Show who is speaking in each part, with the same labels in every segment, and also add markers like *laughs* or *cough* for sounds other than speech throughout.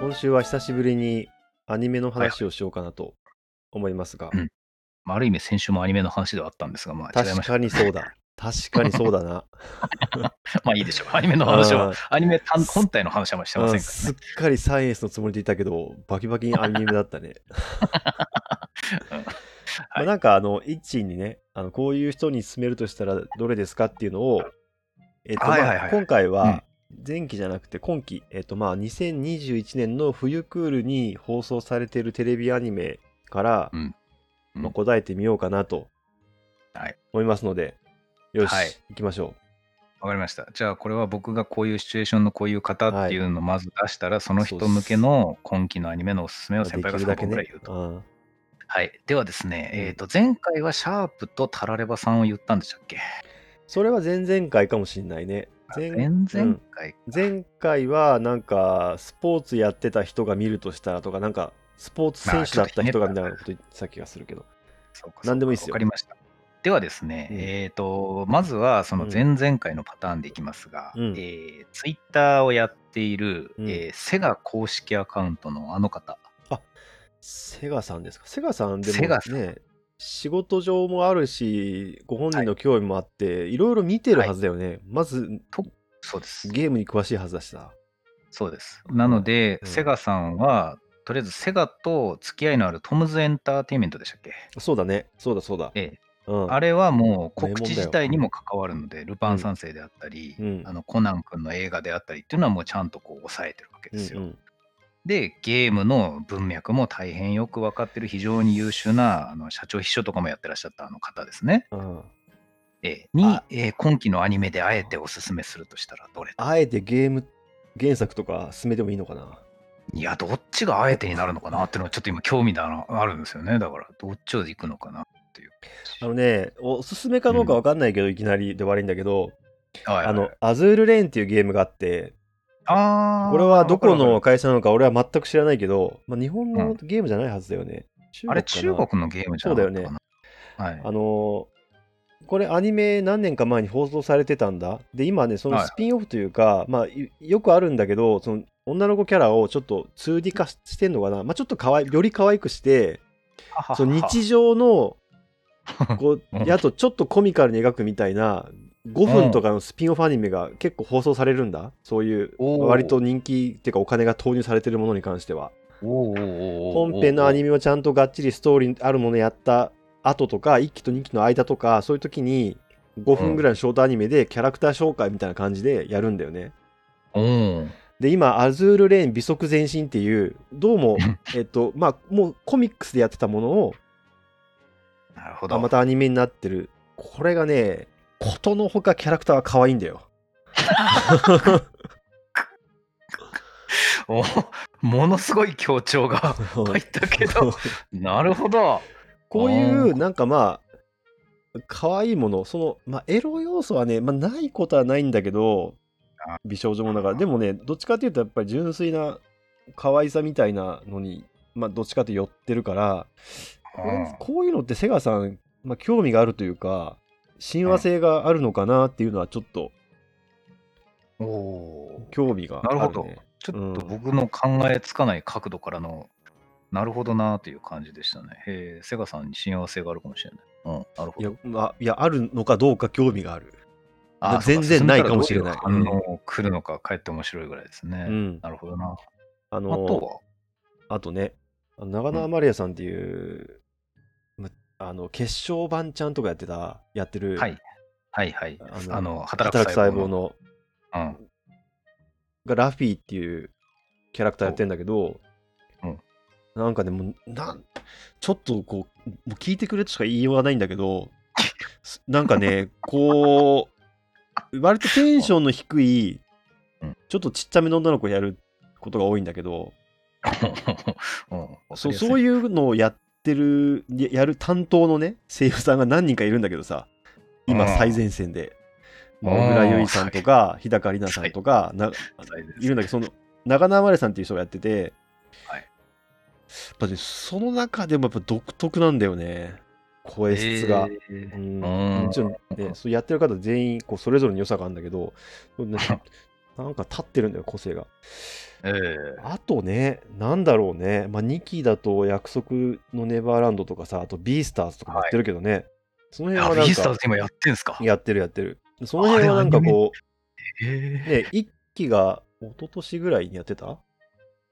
Speaker 1: 今週は久しぶりにアニメの話をしようかなと思いますが、
Speaker 2: うんまあ、ある意味先週もアニメの話ではあったんですが、まあ違い
Speaker 1: 確
Speaker 2: ました。
Speaker 1: かにそうだ。確かにそうだな。*laughs*
Speaker 2: まあいいでしょう。アニメの話はアニメ単本体の話はまあしてませんか
Speaker 1: うんすっかりサイエンスのつもりでいたけど、バキバキにアニメだったね。
Speaker 2: ら *laughs* ね。*laughs*
Speaker 1: まあなんかあの、一にね、あのこういう人に勧めるとしたらどれですかっていうのを、えっとまあ
Speaker 2: はいはいはい
Speaker 1: 今回は前期じゃなくて今期、えっとまあ2021年の冬クールに放送されているテレビアニメから、
Speaker 2: うんうん
Speaker 1: まあ答えてみようかなと
Speaker 2: はい
Speaker 1: 思いますので、よし、
Speaker 2: はい
Speaker 1: 行きましょ
Speaker 2: わかりました。じゃあこれは僕がこういうシチュエーションのこういう方っていうのをまず出したら、その人向けの今期のアニメのおすすめ
Speaker 1: う。
Speaker 2: を先輩が3
Speaker 1: できるだけね
Speaker 2: 本ぐらい言う。と。
Speaker 1: うん
Speaker 2: はい。ではですね、
Speaker 1: うん
Speaker 2: えっ、と、前回はシャープとタラレバさんを言ったんでしたっけ？
Speaker 1: それは前々回かもしんないね。前
Speaker 2: 前
Speaker 1: うん。
Speaker 2: 々回。
Speaker 1: 前回はなんかスポーツやってた人が見るとしたらとかなんかスポーツ選手だった人がみたいなこと言ってた気がするけど。何でもいいっすよ。
Speaker 2: わかりました。ではですね、
Speaker 1: うん。
Speaker 2: えっ、と、まずはその前々回のパターンでいきますが、
Speaker 1: うん。
Speaker 2: えー、ツイッターをやっている、
Speaker 1: うん。
Speaker 2: えーセガ公式アカウントのあの方、
Speaker 1: セガさんですか？セガさんでも
Speaker 2: セガさん。
Speaker 1: ね仕事上もあるしご本人の興味もあって、い、ろいろ見てるはずだよね、まず
Speaker 2: そうです。
Speaker 1: ゲームに詳しいはずだしさ
Speaker 2: そうです。なので、
Speaker 1: うん。
Speaker 2: セガさんは、とりあえずセガと付き合いのあるトムズエンターテインメントでしたっけ、
Speaker 1: そうだね。そうだそうだ、
Speaker 2: ええ。
Speaker 1: うん、
Speaker 2: あれはもう告知自体にも関わるので、ルパン三世であったり、
Speaker 1: うん。
Speaker 2: あのコナン君の映画であったりっていうのはもうちゃんとこう抑えてるわけですよ。
Speaker 1: うんうん
Speaker 2: で、ゲームの文脈も大変よく分かってる非常に優秀なあの社長秘書とかもやってらっしゃったあの方ですね。
Speaker 1: うん
Speaker 2: ええに
Speaker 1: あ、
Speaker 2: えー今期のアニメであえておすすめするとしたらどれ
Speaker 1: あえてゲーム原作とか進めてもいいのかな？い
Speaker 2: や、どっちがあえてになるのかなっていうのはちょっと今興味だなあるんですよね。だから、どっちを行くのかなっていう。
Speaker 1: あのねおすすめかどうかわかんないけど、いきなりで悪いんだけど、
Speaker 2: はいはい
Speaker 1: あのアズールレーンっていうゲームがあって
Speaker 2: あ
Speaker 1: れはどこの会社なのか俺は全く知らないけど、まあ、日本の
Speaker 2: うん
Speaker 1: ゲームじゃないはずだよね。中
Speaker 2: るあれ、中
Speaker 1: か
Speaker 2: 国のゲームじゃなかったかな。はい。
Speaker 1: なあのーこれアニメ何年か前に放送されてたんだ。で、今ね、その
Speaker 2: はい
Speaker 1: スピンオフというか、まあ、いよくあるんだけど、その女の子キャラをちょっと 2D 化してんのかな。まあ、ちょっとかわいより可愛くして、その日常のこう *laughs*
Speaker 2: うん
Speaker 1: やとちょっとコミカルに描くみたいな5分とかのスピンオフアニメが結構放送されるんだ？そういう割と人気っていうかお金が投入されてるものに関しては。本編のアニメをちゃんとがっちりストーリーあるものやった後とか1期と2期の間とかそういう時に5分ぐらいのショートアニメでキャラクター紹介みたいな感じでやるんだよね。
Speaker 2: おー
Speaker 1: で今アズールレーン美足前進っていうどうも *laughs* えっとまあもうコミックスでやってたものを
Speaker 2: なるほど。
Speaker 1: あまたアニメになってる。これがねことのほかキャラクターが可愛いんだよ。*laughs*
Speaker 2: おものすごい強調が入ったけど、なるほど。
Speaker 1: こういうなんかまあ可愛いものそのまあエロ要素はね、まあ、ないことはないんだけど
Speaker 2: あ
Speaker 1: 美少女ものだから。でもねどっちかっていうとやっぱり純粋な可愛さみたいなのにまあどっちかって寄ってるからこ
Speaker 2: う
Speaker 1: いうのってセガさん、まあ、興味があるというか親和性があるのかなっていうのはちょっと
Speaker 2: おおー
Speaker 1: 興味がある、ね、
Speaker 2: なるほど。ちょっと僕の考えつかない角度からの、なるほどなという感じでしたね。へえ、セガさんに親和性があるかもしれない。うん、なるほ
Speaker 1: いや
Speaker 2: ど。、
Speaker 1: まあ、いやあるのかどうか興味がある
Speaker 2: あ
Speaker 1: 全然ないかもしれない
Speaker 2: そうか進めたらどういう反応来るのか、かえって面白いぐらいですね。
Speaker 1: うん
Speaker 2: なるほどな。
Speaker 1: あ
Speaker 2: あ
Speaker 1: の
Speaker 2: とは？
Speaker 1: あとね、あの長縄マリアさんっていう、まあの決勝版ちゃんとかやってた、やってる、
Speaker 2: はい。はいはい。
Speaker 1: あの
Speaker 2: 働く
Speaker 1: 細胞
Speaker 2: の。
Speaker 1: の、
Speaker 2: うん。
Speaker 1: がラフィーっていうキャラクターやってんだけど、
Speaker 2: うん
Speaker 1: なんかね、もうなんちょっとこう、もう聞いてくれとしか言いようがないんだけど、すなんかね、こう、割とテンションの低い
Speaker 2: うん、
Speaker 1: ちょっとちっちゃめの女の子やることが多いんだけど、
Speaker 2: うん、
Speaker 1: そうそう
Speaker 2: い
Speaker 1: いうのをやってるややる担当のね声優さんが何人かいるんだけどさ今
Speaker 2: うん。
Speaker 1: 最前線で。
Speaker 2: うん
Speaker 1: 小倉優衣さんとか日高里奈さんとかないるんだけどその長縄マレさんっていう人がやってて、
Speaker 2: はい。
Speaker 1: やっぱねその中でもやっぱ独特なんだよね。声質が。うん。
Speaker 2: うん。
Speaker 1: もちろん、ね、そうやってる方全員こうそれぞれの良さがあるんだけど、ね *laughs* なんか立ってるんだよ、個性が。
Speaker 2: ええ
Speaker 1: あとね、なんだろうね。まあ、2期だと約束のネバーランドとかさ、あとビースターズとかもやってるけどね。その辺はなんか
Speaker 2: ビースターズ、今やってんすか？
Speaker 1: やってるやってる。その辺はなんかこ
Speaker 2: え
Speaker 1: う、
Speaker 2: え
Speaker 1: ね、1期が一昨年ぐらいにやってた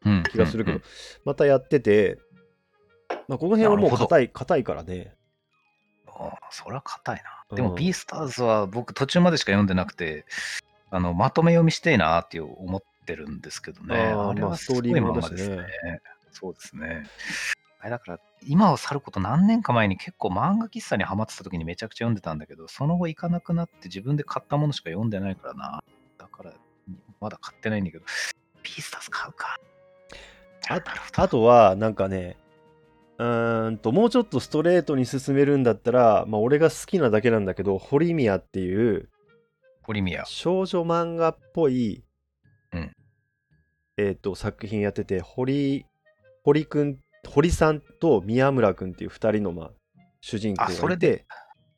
Speaker 2: うん
Speaker 1: 気がするけど
Speaker 2: うん、
Speaker 1: またやってて、まあ、この辺はもう硬い、硬いからね。
Speaker 2: ああそりゃ硬いな。
Speaker 1: うん
Speaker 2: でも、ビースターズは僕、途中までしか読んでなくて、あのまとめ読みしてえなって思ってるんですけどね。
Speaker 1: あーまあ
Speaker 2: あれはすごい
Speaker 1: ストーリーものだしね
Speaker 2: 漫画ですね。そうですね。あれだから、今を去ること何年か前に結構漫画喫茶にハマってた時にめちゃくちゃ読んでたんだけど、その後行かなくなって自分で買ったものしか読んでないからな。だから、まだ買ってないんだけど、ビースターズ買うか。
Speaker 1: あ
Speaker 2: なるほど
Speaker 1: あとは、なんかね、うーんと、もうちょっとストレートに進めるんだったら、まあ、俺が好きなだけなんだけど、ホリミアっていう
Speaker 2: ポリミア。
Speaker 1: 少女漫画っぽい、
Speaker 2: うん
Speaker 1: えっ、と、作品やってて、堀、堀くん、堀さんと宮村くんっていう二人の、まあ、主人公
Speaker 2: あそ
Speaker 1: がいて
Speaker 2: れで、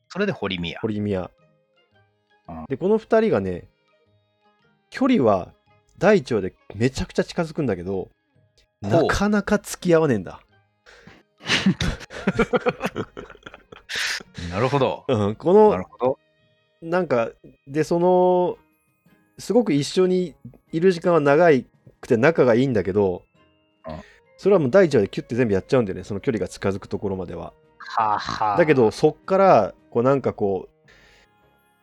Speaker 2: それでホリミア。
Speaker 1: 堀宮
Speaker 2: うん。
Speaker 1: で、この二人がね、距離は第一話でめちゃくちゃ近づくんだけど、なかなか付き合わねえんだ。*laughs*
Speaker 2: なるほど。
Speaker 1: うん、こ
Speaker 2: なる
Speaker 1: の、
Speaker 2: ほど。
Speaker 1: なんか、で、その、すごく一緒にいる時間は長くて仲がいいんだけど
Speaker 2: うん、
Speaker 1: それはもう第一話でキュッて全部やっちゃうんだよね、その距離が近づくところまでは。
Speaker 2: はあはあ。
Speaker 1: だけど、そっから、こうなんかこう、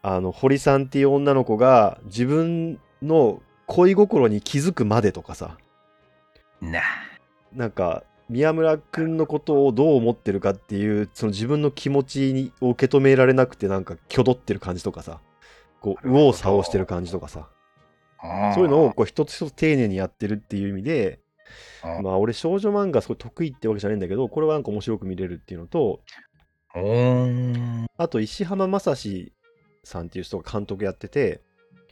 Speaker 1: あの、堀さんっていう女の子が自分の恋心に気づくまでとかさ、
Speaker 2: な
Speaker 1: なんか、宮村くんのことをどう思ってるかっていう、その自分の気持ちにを受け止められなくて、なんか、挙動ってる感じとかさ、こう、右往左往してる感じとかさ、そういうのをこう一つ一つ丁寧にやってるっていう意味で、
Speaker 2: あ
Speaker 1: まあ、俺、少女漫画すごい得意ってわけじゃないんだけど、これはなんか面白く見れるっていうのと、あと、石浜正史さんっていう人が監督やってて、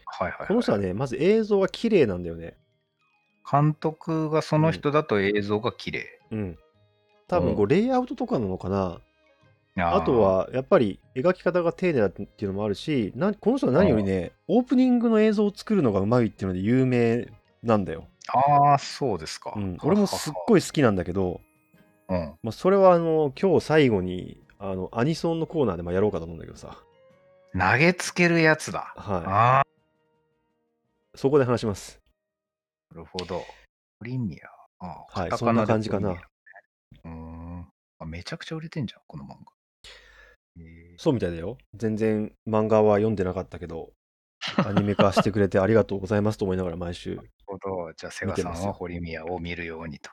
Speaker 2: はいはい、はい。
Speaker 1: この人はね、まず映像が綺麗なんだよね。
Speaker 2: 監督がその人だと映像が綺麗。
Speaker 1: うん。多分こうレイアウトとかなのかな。
Speaker 2: あ
Speaker 1: あと、はやっぱり描き方が丁寧だっていうのもあるし、なこの人は何よりね、オープニングの映像を作るのがうまいっていうので有名なんだよ。
Speaker 2: ああ、そうですか。
Speaker 1: うん、俺もすっごい好きなんだけど、
Speaker 2: うん。
Speaker 1: まあ、それはあの今日最後にあのアニソンのコーナーでまあやろうかと思うんだけどさ、
Speaker 2: 投げつけるやつだ。
Speaker 1: は
Speaker 2: ああ、
Speaker 1: い、そこで話します。
Speaker 2: なるほど。プリミア。ああ
Speaker 1: はい
Speaker 2: カタカナで
Speaker 1: そんな感じかな
Speaker 2: プリミアうーんあ。めちゃくちゃ売れてんじゃん、この漫画。え
Speaker 1: そうみたいだよ。全然漫画は読んでなかったけど、アニメ化してくれてありがとうございますと思いながら毎週。
Speaker 2: ー、なるほど。じゃあ、セガさんはホリミアを見るようにと。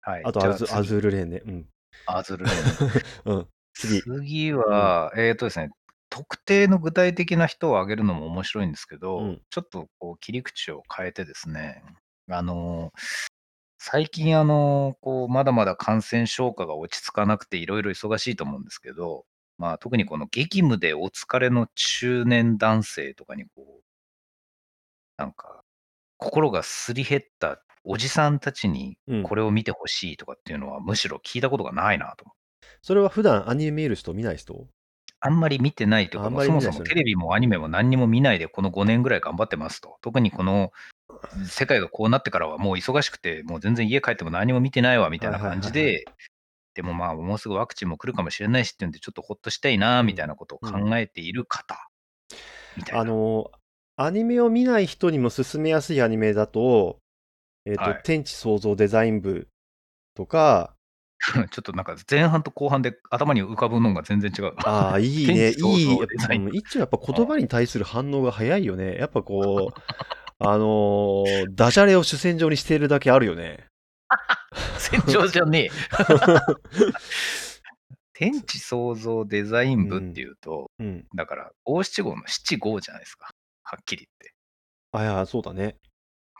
Speaker 2: はい。
Speaker 1: あと
Speaker 2: じゃ次
Speaker 1: アズアズールレーンね。うん。
Speaker 2: アズルレーン。*laughs*
Speaker 1: うん。次。
Speaker 2: 次は、えっ、とですね、特定の具体的な人を挙げるのも面白いんですけど、
Speaker 1: うん
Speaker 2: ちょっとこう切り口を変えてですね、あの最近あのこうまだまだ感染症化が落ち着かなくていろいろ忙しいと思うんですけど、まあ、特にこの激務でお疲れの中年男性とかにこうなんか心がすり減ったおじさんたちに
Speaker 1: うん。
Speaker 2: これを見てほしいとかっていうのはむしろ聞いたことがないなと。
Speaker 1: それは普段アニメ見る人見ない人？
Speaker 2: あんまり見てないというか、
Speaker 1: あん
Speaker 2: もうそも
Speaker 1: まり見ないですよね
Speaker 2: そもテレビもアニメも何にも見ないで、この5年ぐらい頑張ってますと。特にこの世界がこうなってからはもう忙しくて、もう全然家帰っても何も見てないわみたいな感じ
Speaker 1: はいはいはい
Speaker 2: で、でもまあもうすぐワクチンも来るかもしれないしっていうんで、ちょっとほっとしたいなみたいなことを考えている方、みたいな。
Speaker 1: あのアニメを見ない人にも勧めやすいアニメだと、えっ、と、
Speaker 2: はい
Speaker 1: 天地創造デザイン部とか、*laughs*
Speaker 2: ちょっとなんか前半と後半で頭に浮かぶのが全然違う。
Speaker 1: ああ、いいね、*laughs*
Speaker 2: 天地創造
Speaker 1: いい。
Speaker 2: デザイン
Speaker 1: うん一応やっぱ言葉に対する反応が早いよね。やっぱこう、*laughs* あのーダジャレを主戦場にしているだけあるよね。
Speaker 2: 戦場じゃねえ。*laughs* 天地創造デザイン部っていうと、
Speaker 1: うん。
Speaker 2: だから五七五の七五じゃないですか。はっきり言って。
Speaker 1: あ、いや、そうだね。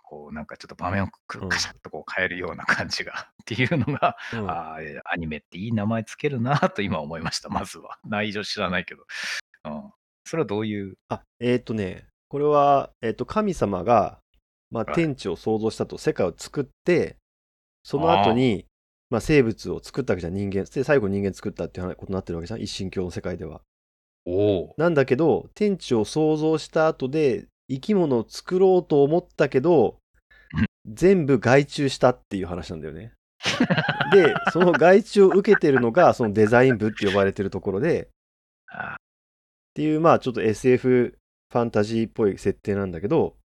Speaker 2: こうなんかちょっと場面をカシャッとこう変えるような感じが *laughs* っていうのが、
Speaker 1: うん
Speaker 2: あーアニメっていい名前つけるなと今思いました、まずは。内情知らないけど。うん、それはどういう？
Speaker 1: あ、えっ、とね、これは、えっ、と、神様が、まあ、
Speaker 2: はい
Speaker 1: 天地を創造したと、世界を作って、その後に、まあ、生物を作ったわけじゃん、人間。で、最後人間作ったっていうことになってるわけじゃん、一神教の世界では。
Speaker 2: おお。
Speaker 1: なんだけど、天地を創造した後で、生き物を作ろうと思ったけど、全部外注したっていう話なんだよね。*laughs* で、その外注を受けてるのが、そのデザイン部って呼ばれてるところで、
Speaker 2: あ
Speaker 1: っていう、まあちょっと SF ファンタジーっぽい設定なんだけど、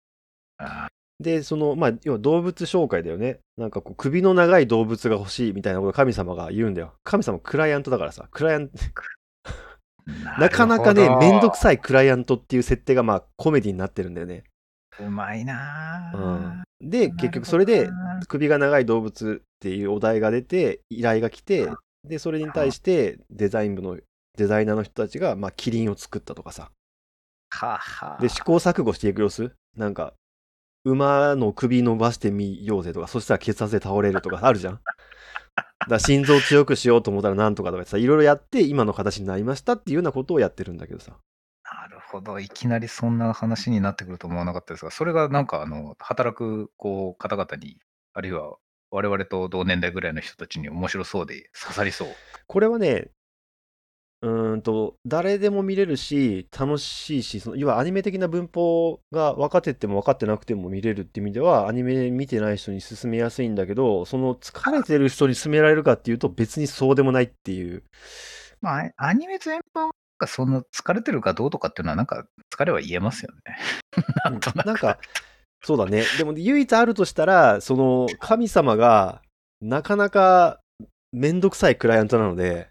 Speaker 2: あ
Speaker 1: で、その、まあ、要は動物紹介だよね。なんかこう、首の長い動物が欲しいみたいなことを神様が言うんだよ。神様クライアントだからさ、クライアント、なかなかね、めんどくさいクライアントっていう設定がまあコメディになってるんだよね。
Speaker 2: い。うまいな
Speaker 1: う
Speaker 2: ぁ
Speaker 1: ん。で、結局それで首が長い動物っていうお題が出て、依頼が来て、で、それに対してデザイン部のデザイナーの人たちが、まあ、キリンを作ったとかさ。
Speaker 2: はは
Speaker 1: で、試行錯誤していく様子？なんか、馬の首伸ばしてみようぜとか、そしたら血圧で倒れるとか *laughs* あるじゃん？だ心臓強くしようと思ったらなんとかとかさ、いろいろやって今の形になりましたっていうようなことをやってるんだけどさ。
Speaker 2: なるほど。いきなりそんな話になってくると思わなかったですが、それがなんかあの、働くこう方々に、あるいは我々と同年代ぐらいの人たちに面白そうで刺さりそう。
Speaker 1: これはね、うーんと、誰でも見れるし、楽しいし、その、要はアニメ的な文法が分かってても分かってなくても見れるって意味では、アニメ見てない人に勧めやすいんだけど、その疲れてる人に勧められるかっていうと別にそうでもないっていう。
Speaker 2: まあ、アニメ全般がそんな疲れてるかどうとかっていうのは、なんか疲れは言えますよね。なんとなく。
Speaker 1: なんか、そうだね。でも唯一あるとしたら、その神様がなかなかめんどくさいクライアントなので、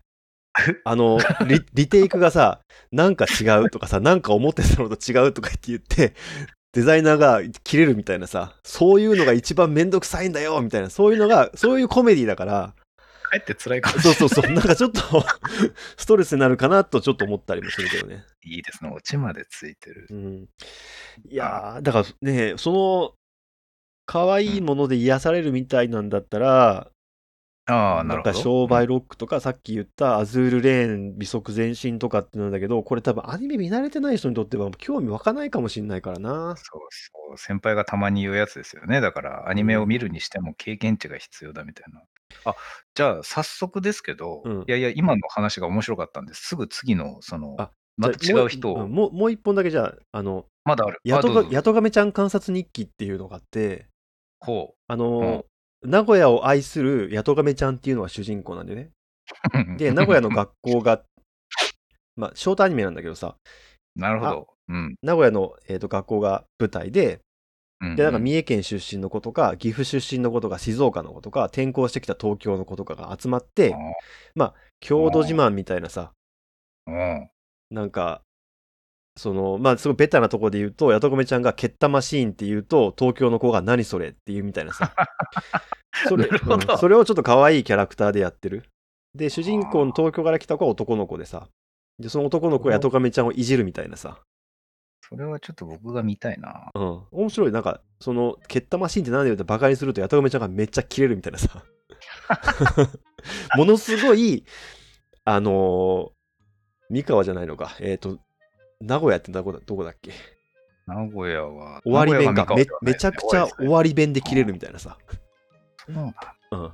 Speaker 1: *laughs* あのリ、リテイクがさ、なんか違うとかさ、なんか思ってたのと違うとかって言って、デザイナーが切れるみたいなさ、そういうのが一番めんどくさいんだよみたいな、そういうのが、そういうコメディだから、
Speaker 2: かえって辛いかもしれない。
Speaker 1: そうそうそう、なんかちょっとストレスになるかなとちょっと思ったりもするけどね。
Speaker 2: いいですね。オチまでついてる
Speaker 1: う。ん、いやー、だからね、その、可愛いもので癒されるみたいなんだったら、
Speaker 2: ああ、な
Speaker 1: なんか
Speaker 2: るほど。
Speaker 1: 商売ロックとか、さっき言ったアズールレーン、美足前進とかってなんだけど、これ多分アニメ見慣れてない人にとっては興味湧かないかもしれないからな。
Speaker 2: そうそう。先輩がたまに言うやつですよね。だから、アニメを見るにしても経験値が必要だみたいな。あ、じゃあ、早速ですけど、
Speaker 1: うん
Speaker 2: いやいや、今の話が面白かったんです。すぐ次の、その
Speaker 1: あ、
Speaker 2: また違う人を、
Speaker 1: もうもう一本だけじゃあ、あの、
Speaker 2: まだある。
Speaker 1: ヤトガメちゃん観察日記っていうのがあって、
Speaker 2: ほ
Speaker 1: あの、名古屋を愛するヤトガメちゃんっていうのが主人公なんだよね。
Speaker 2: う。*laughs*
Speaker 1: で、名古屋の学校が、*laughs* まあ、ショートアニメなんだけどさ、
Speaker 2: なるほど。うん。
Speaker 1: 名古屋の、えー、と学校が舞台で、
Speaker 2: うん
Speaker 1: で、なんか三重県出身の子とか、岐阜出身の子とか、静岡の子とか、転校してきた東京の子とかが集まって、郷土自慢みたいなさ、
Speaker 2: うん。
Speaker 1: なんか、その、まあ、すごいベタなところで言うと、ヤトコメちゃんがケッタマシーンって言うと、東京の子が何それっていうみたいなさ。*laughs* それうんそれをちょっと可愛いキャラクターでやってる。で、主人公の東京から来た子は男の子でさ、で、その男の子がヤトカメちゃんをいじるみたいなさ。
Speaker 2: それはちょっと僕が見たいな。
Speaker 1: うん。面白い。なんか、その、ケッタマシーンって何で言うとバカにすると、ヤトカメちゃんがめっちゃキレるみたいなさ。*laughs* *laughs* ものすごい、あのー三河じゃないのか。えっ、と、名古屋ってどこだどこだっけ？
Speaker 2: 名古屋は。
Speaker 1: 終わり弁か。めめちゃくちゃ終わり弁で切れるみたいなさ。
Speaker 2: そうなんだ
Speaker 1: うん。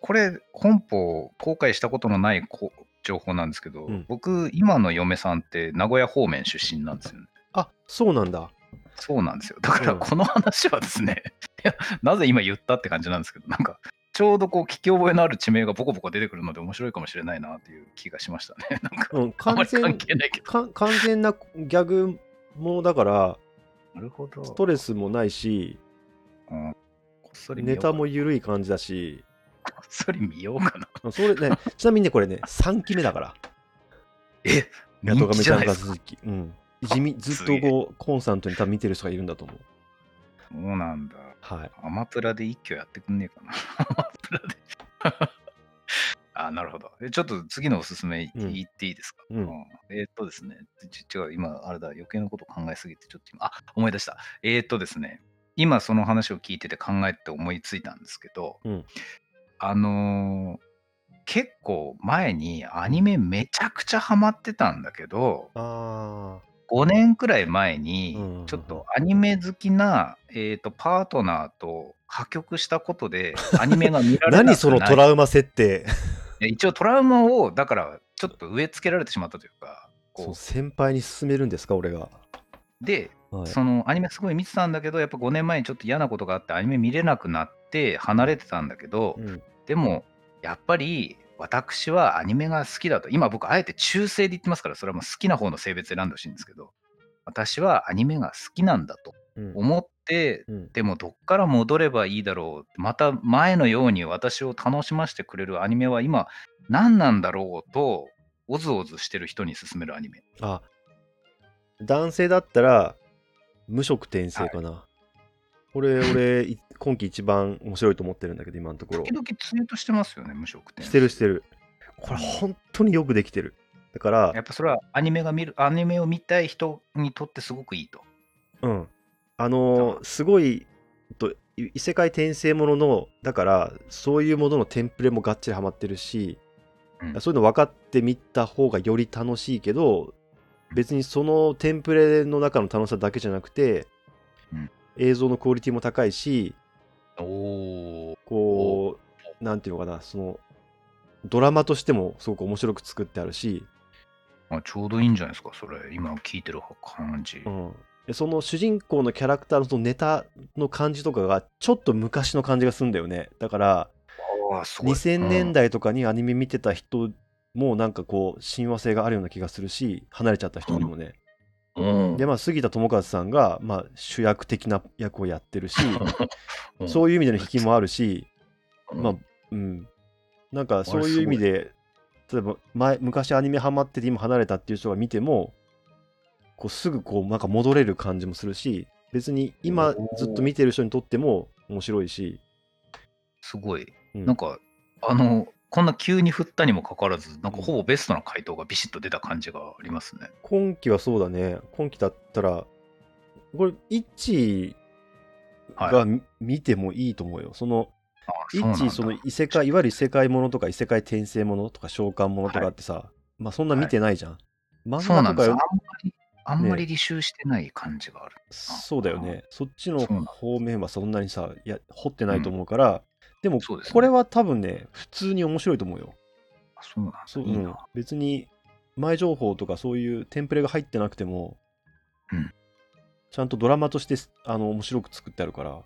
Speaker 2: これ、本邦公開したことのないこ情報なんですけど、
Speaker 1: うん
Speaker 2: 僕、今の嫁さんって名古屋方面出身なんですよね。
Speaker 1: あ、そうなんだ。
Speaker 2: そうなんですよ。だから、
Speaker 1: うん
Speaker 2: この話はですね、いや、なぜ今言ったって感じなんですけど、なんか、ちょうどこう聞き覚えのある地名がボコボコ出てくるので面白いかもしれないなっていう気がしましたね。*laughs* なんか、
Speaker 1: うん、完全、
Speaker 2: 係ないけど。
Speaker 1: か完全なギャグものだから、
Speaker 2: なるほど。
Speaker 1: ストレスもないし、
Speaker 2: うんこっそり
Speaker 1: ネタも緩い感じだし、
Speaker 2: こっそり見ようかな。
Speaker 1: それね、*laughs* ちなみにね、これね、3期目だから。
Speaker 2: え
Speaker 1: ヤトガメちゃんが続き。うん。地味、ずっとこう、コンスタントに多分見てる人がいるんだと思う。
Speaker 2: そうなんだ。
Speaker 1: はい。
Speaker 2: アマプラで一挙やってくんねえかな。アマプラで。*laughs* あ、なるほど。えちょっと次のおすすめ
Speaker 1: うん
Speaker 2: 言っていいですか、
Speaker 1: うん
Speaker 2: えーっとですね、ち違う、今、あれだ、余計なこと考えすぎて、ちょっと今、あ、思い出した。えーっとですね、今その話を聞いてて考えて思いついたんですけど、
Speaker 1: うん
Speaker 2: あのー結構前にアニメめちゃくちゃハマってたんだけど、
Speaker 1: あ
Speaker 2: 5年くらい前にちょっとアニメ好きな、えー、とパートナーと破局したことで、*laughs* アニメが見ら
Speaker 1: ー。
Speaker 2: れなくな
Speaker 1: 何そのトラウマ設定？
Speaker 2: いや一応トラウマを、だからちょっと植え付けられてしまったというか、
Speaker 1: そう
Speaker 2: こ
Speaker 1: 先輩に勧めるんですか、俺が？
Speaker 2: で、
Speaker 1: はい。
Speaker 2: そのアニメすごい見てたんだけど、やっぱ5年前にちょっと嫌なことがあってアニメ見れなくなって離れてたんだけど、
Speaker 1: うん。
Speaker 2: でもやっぱり私はアニメが好きだと。今僕あえて中性で言ってますから、それはもう好きな方の性別選んでほしいんですけど、私はアニメが好きなんだと
Speaker 1: うん。
Speaker 2: 思って、
Speaker 1: うん。
Speaker 2: でもどっから戻ればいいだろう。また前のように私を楽しませてくれるアニメは今何なんだろうと、おずおずしてる人に勧めるアニメ。
Speaker 1: あ、男性だったら、無色転生かな。これ、俺、い *laughs* 今季一番面白いと思ってるんだけど、今のところ
Speaker 2: 時。々ツイートしてますよね、無色点。
Speaker 1: してるしてる。これ、本当によくできてる。だから
Speaker 2: や、っぱそれはアニメが見る、アニメを見たい人にとってすごくいいと。
Speaker 1: うん。あのーすごい、とい異世界転生ものの、だから、そういうもののテンプレもがっちりハマってるし、
Speaker 2: うん
Speaker 1: そういうの分かってみた方がより楽しいけど、別にそのテンプレの中の楽しさだけじゃなくて、
Speaker 2: うん
Speaker 1: 映像のクオリティも高いし、
Speaker 2: おお。
Speaker 1: こう、なんていうのかな、その、ドラマとしてもすごく面白く作ってあるし、
Speaker 2: あちょうどいいんじゃないですか、それ。今聞いてる感じ。
Speaker 1: うん、でその主人公のキャラクターのそのネタの感じとかがちょっと昔の感じがするんだよねだから
Speaker 2: ああ、すごい。
Speaker 1: 2000年代とかにアニメ見てた人もなんかこう親和性があるような気がするし離れちゃった人にもね、
Speaker 2: うん。
Speaker 1: でまあ杉田智和さんが、まあ、主役的な役をやってるし *laughs*
Speaker 2: うん。
Speaker 1: そういう意味での引きもあるし、
Speaker 2: うん。
Speaker 1: まあうん。なんかそういう意味で例えば前昔アニメハマってて今離れたっていう人が見てもこうすぐこうなんか戻れる感じもするし別に今ずっと見てる人にとっても面白いし、
Speaker 2: すごい。
Speaker 1: うん。
Speaker 2: なんか、あの、こんな急に振ったにもかかわらず、なんかほぼベストな回答がビシッと出た感じがありますね。
Speaker 1: 今期はそうだね。今期だったらこれイッチがみ見てもいいと思うよ。その
Speaker 2: あそ
Speaker 1: の異世界いわゆる異世界ものとか異世界転生ものとか召喚ものとかってさ、まあそんな見てないじゃん、漫
Speaker 2: そうなんです。よ。
Speaker 1: 画とかよ
Speaker 2: あんまり、履修してない感じがある。
Speaker 1: そうだよね。そっちの方面はそんなにさ、いや、掘ってないと思うから、でもこれは多分ね、普通に面白いと思うよ。
Speaker 2: あそうなんだ。
Speaker 1: そう、
Speaker 2: いいな
Speaker 1: うん。別に、前情報とかそういうテンプレが入ってなくても、
Speaker 2: うん
Speaker 1: ちゃんとドラマとしてあの面白く作ってあるから、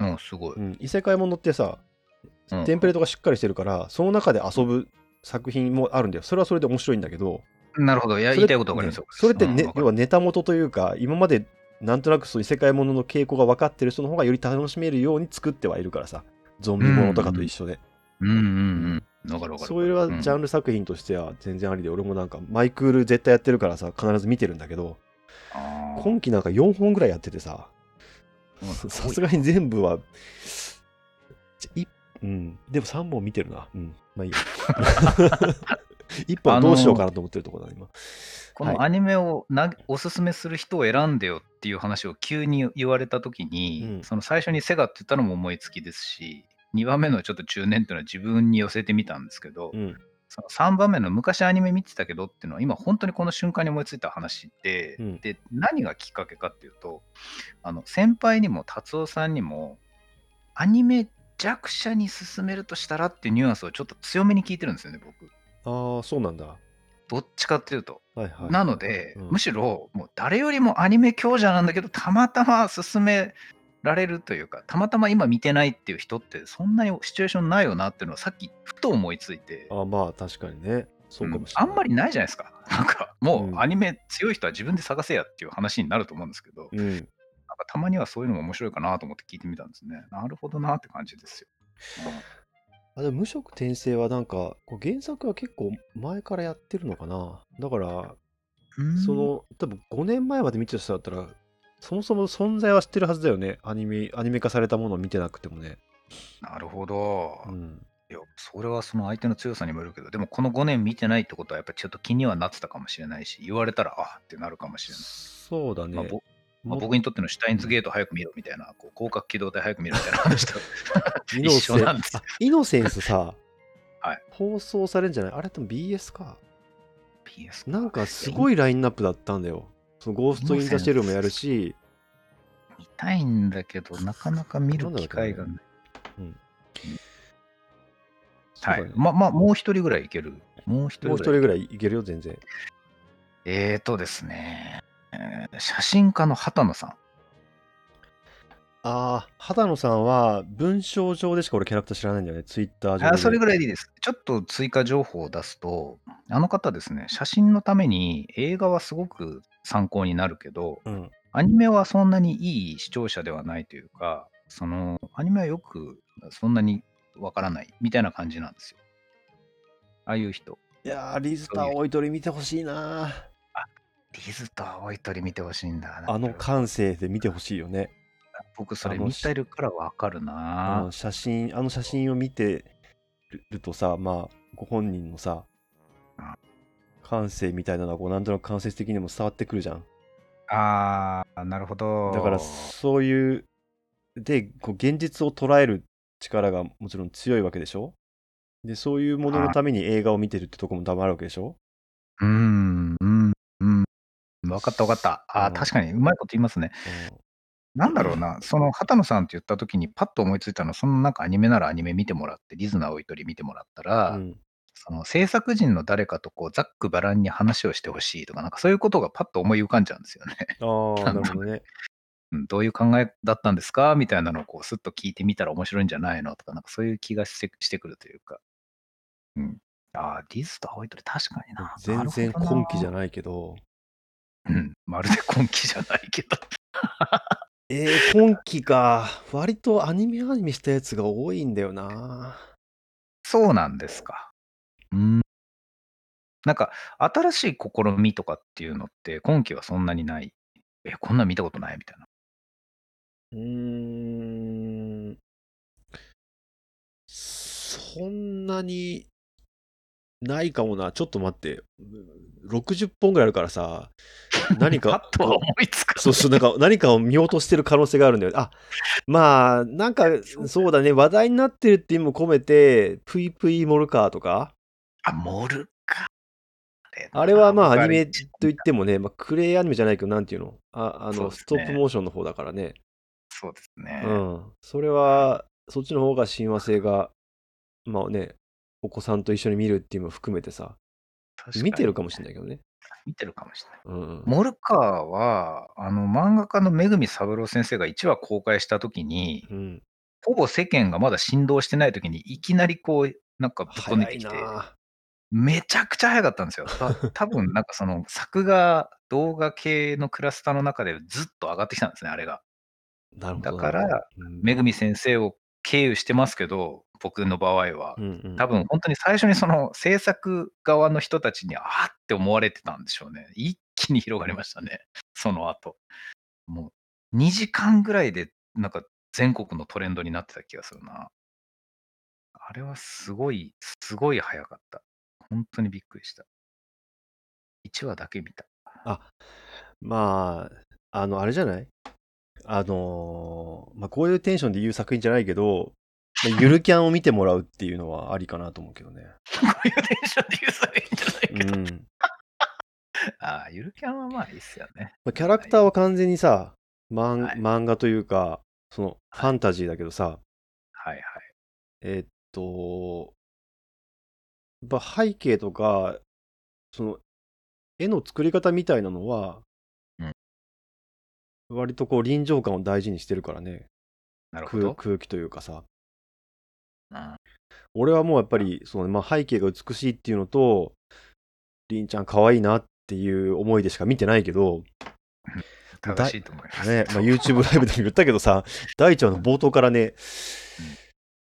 Speaker 2: うん、すごい。
Speaker 1: うん、異世界ものってさ、
Speaker 2: うん
Speaker 1: テンプレとかしっかりしてるから、その中で遊ぶ作品もあるんだよ。それはそれで面白いんだけど、
Speaker 2: なるほど。いや、
Speaker 1: それ
Speaker 2: 言いたいことわかりますよ
Speaker 1: ね。それって、ね
Speaker 2: うん
Speaker 1: 要はネタ元というか、今までなんとなくそう異世界ものの傾向が分かってる人の方がより楽しめるように作ってはいるからさ、ゾンビものとかと一緒で。
Speaker 2: うんうんうん。わか。
Speaker 1: それはジャンル作品としては全然ありで、俺もなんかマイクール絶対やってるからさ、必ず見てるんだけど、今期なんか4本ぐらいやっててさ、
Speaker 2: うん
Speaker 1: さすがに全部は、うん、でも3本見てるな。うん、まあいいや。*laughs* 1本どうしようかなと思ってるところだ、今。
Speaker 2: このアニメをなおすすめする人を選んでよっていう話を急に言われたときに、
Speaker 1: うん。
Speaker 2: その最初にセガって言ったのも思いつきですし、2番目のちょっと中年っていうのは自分に寄せてみたんですけど、
Speaker 1: うん、
Speaker 2: その3番目の昔アニメ見てたけどっていうのは今本当にこの瞬間に思いついた話で、
Speaker 1: うん。
Speaker 2: で何がきっかけかっていうとあの先輩にも達夫さんにもアニメ弱者に進めるとしたらっていうニュアンスをちょっと強めに聞いてるんですよね僕
Speaker 1: ああ、そうなんだ。は
Speaker 2: どっちかっていうと
Speaker 1: いはい。
Speaker 2: なので、
Speaker 1: うん
Speaker 2: むしろもう誰よりもアニメ強者なんだけどたまたま進められるというかたまたま今見てないっていう人ってそんなにシチュエーションないよなっていうのをさっきふと思いついて
Speaker 1: あまあ確かにね。そうかもしれ
Speaker 2: あ
Speaker 1: ない。
Speaker 2: んまりないじゃないですかなんかも
Speaker 1: う
Speaker 2: うんアニメ強い人は自分で探せやっていう話になると思うんですけど、
Speaker 1: うん。
Speaker 2: なんかたまにはそういうのも面白いかなと思って聞いてみたんですねなるほどなって感じですよ、
Speaker 1: あでも無色転生はなんかこう原作は結構前からやってるのかな。だから
Speaker 2: うん。
Speaker 1: その多分5年前まで見てた人だったらそもそも存在は知ってるはずだよね。アニメアニメ化されたものを見てなくてもね。
Speaker 2: なるほど、い
Speaker 1: うん。
Speaker 2: やそれはその相手の強さにもよるけどでもこの5年見てないってことはやっぱりちょっと気にはなってたかもしれないし言われたらあってなるかもしれない。
Speaker 1: そうだね、
Speaker 2: まあぼまあ
Speaker 1: も
Speaker 2: 僕にとってのシュタインズゲート早く見ろみたいな、こう広角機動隊早く見ろみたいな *laughs* 話と
Speaker 1: イ *laughs* ノ
Speaker 2: 一
Speaker 1: セン
Speaker 2: 緒なんです
Speaker 1: あイノセンスさ、*laughs*
Speaker 2: はい。
Speaker 1: 放送されるんじゃない？あれ多分 BS か。
Speaker 2: PS
Speaker 1: なんかすごいラインナップだったんだよ。そのゴースト・イン・ザ・シェルもやるし。
Speaker 2: 見たいんだけどなかなか見る機会がない。はい。ま、まあ、もう一人ぐらいいける？もう一人ぐらい。
Speaker 1: もう一人ぐらいいけるよ全然。
Speaker 2: えーとですね。えー写真家の畑野さん。
Speaker 1: ああ、畑野さんは文章上でしか俺キャラクター知らないんだよね。ツイッター上で。
Speaker 2: あそれぐらいでいいです。ちょっと追加情報を出すと、あの方ですね、写真のために映画はすごく参考になるけど、
Speaker 1: うん。
Speaker 2: アニメはそんなにいい視聴者ではないというか、そのアニメはよくそんなにわからないみたいな感じなんですよ。ああいう人。
Speaker 1: いやー、リズター追い取り見てほしいな
Speaker 2: リズと青い鳥見てほしいんだ。
Speaker 1: あの感性で見てほしいよね。
Speaker 2: 僕それ見てるからわかる
Speaker 1: あ
Speaker 2: な
Speaker 1: の。写真、あの写真を見てるとさ、まあ、ご本人のさ
Speaker 2: うん、
Speaker 1: 感性みたいなのはこうなんとなく間接的にも伝わってくるじゃん。
Speaker 2: あー、なるほど。
Speaker 1: だからそういう、で、こう現実を捉える力がもちろん強いわけでしょ？で、そういうもののために映画を見てるってとこも多分あるわけでしょ？
Speaker 2: うん、うん。わかったわかった。あー、
Speaker 1: うん
Speaker 2: 確かにうまいこと言いますね。なんだろうな、その畑野さんって言った時にパッと思いついたのは、そのなんかアニメならアニメ見てもらって、リズナー追い取り見てもらったら、
Speaker 1: うん。
Speaker 2: その制作人の誰かとこうざっくばらんに話をしてほしいとか、なんかそういうことがパッと思い浮かんじゃうんですよね。*laughs*
Speaker 1: ああ、なるほどね。
Speaker 2: うんどういう考えだったんですかみたいなのをこうスッと聞いてみたら面白いんじゃないのとか、なんかそういう気がしてしてくるというか。うん。ああ、リズと青い鳥確かにな。
Speaker 1: 全然
Speaker 2: なるほどな
Speaker 1: 根気じゃないけど、
Speaker 2: うん。まるで根気じゃないけど。
Speaker 1: えー、今期か。割とアニメアニメしたやつが多いんだよな。
Speaker 2: そうなんですか。うん。なんか、新しい試みとかっていうのって、今期はそんなにない。え、こんなん見たことないみたいな。
Speaker 1: うーん。そんなにないかもな。ちょっと待って。60本ぐらいあるからさ、何 *laughs*
Speaker 2: パ
Speaker 1: か
Speaker 2: 思いつかない
Speaker 1: そうそう、なんか何かを見落としてる可能性があるんだよ。あ、まあ、なんか、そうだね、話題になってるって意味も込めて、ぷいぷいモルカーとか、
Speaker 2: あ、モルか。
Speaker 1: あれはまあアニメ
Speaker 2: と
Speaker 1: と言ってもね、まあ、クレイアニメじゃないけど、なんていうの？ああの、ストップモーションの方だからね。
Speaker 2: そうですね。
Speaker 1: うん。それは、そっちの方が親和性が、まあね、お子さんと一緒に見るっていうのも含めてさ、見てるかもしれないけどね。
Speaker 2: 見てるかもしれない。
Speaker 1: うん。
Speaker 2: モルカーは、あの、漫画家のめぐみ三郎先生が1話公開したときに、
Speaker 1: うん。
Speaker 2: ほぼ世間がまだ振動してないときに、いきなりこう、なんかぶっ飛んで
Speaker 1: 早い
Speaker 2: きて、
Speaker 1: な
Speaker 2: めちゃくちゃ早かったんですよ。た *laughs* 多分なんかその作画、動画系のクラスターの中でずっと上がってきたんですね、あれが。
Speaker 1: なるほど。
Speaker 2: だからめぐみ先生を経由してますけど、僕の場合は
Speaker 1: う。んうん、
Speaker 2: 多分本当に最初にその制作側の人たちに、あーって思われてたんでしょうね。一気に広がりましたね、その後。もう2時間ぐらいでなんか全国のトレンドになってた気がするな。あれはすごい、すごい早かった。本当にびっくりした。1話だけ見た。
Speaker 1: あ、まあ、あの、あれじゃない？あのーまあ、こういうテンションで言う作品じゃないけど、まあゆるキャンを見てもらうっていうのはありかなと思うけどね。*laughs*
Speaker 2: こういうテンションで言う作品じゃないけど。
Speaker 1: うん。*laughs*
Speaker 2: ああ、ゆるキャンはまあいいっすよね。
Speaker 1: まあ、キャラクターは完全にさ、漫
Speaker 2: はい
Speaker 1: 漫画というか、そのファンタジーだけどさ、
Speaker 2: はいはい。
Speaker 1: えーっと、やっぱ背景とか、その絵の作り方みたいなのは、
Speaker 2: うん
Speaker 1: 割とこう臨場感を大事にしてるからね、
Speaker 2: なるほど。
Speaker 1: 空空気というかさ。
Speaker 2: うん。
Speaker 1: 俺はもうやっぱりその、まあ、背景が美しいっていうのと、りんちゃん可愛いなっていう思いでしか見てないけど、*laughs*
Speaker 2: 正しいと思います。
Speaker 1: ね、まあ、YouTube ライブでも言ったけどさ、大ちゃんの冒頭からね、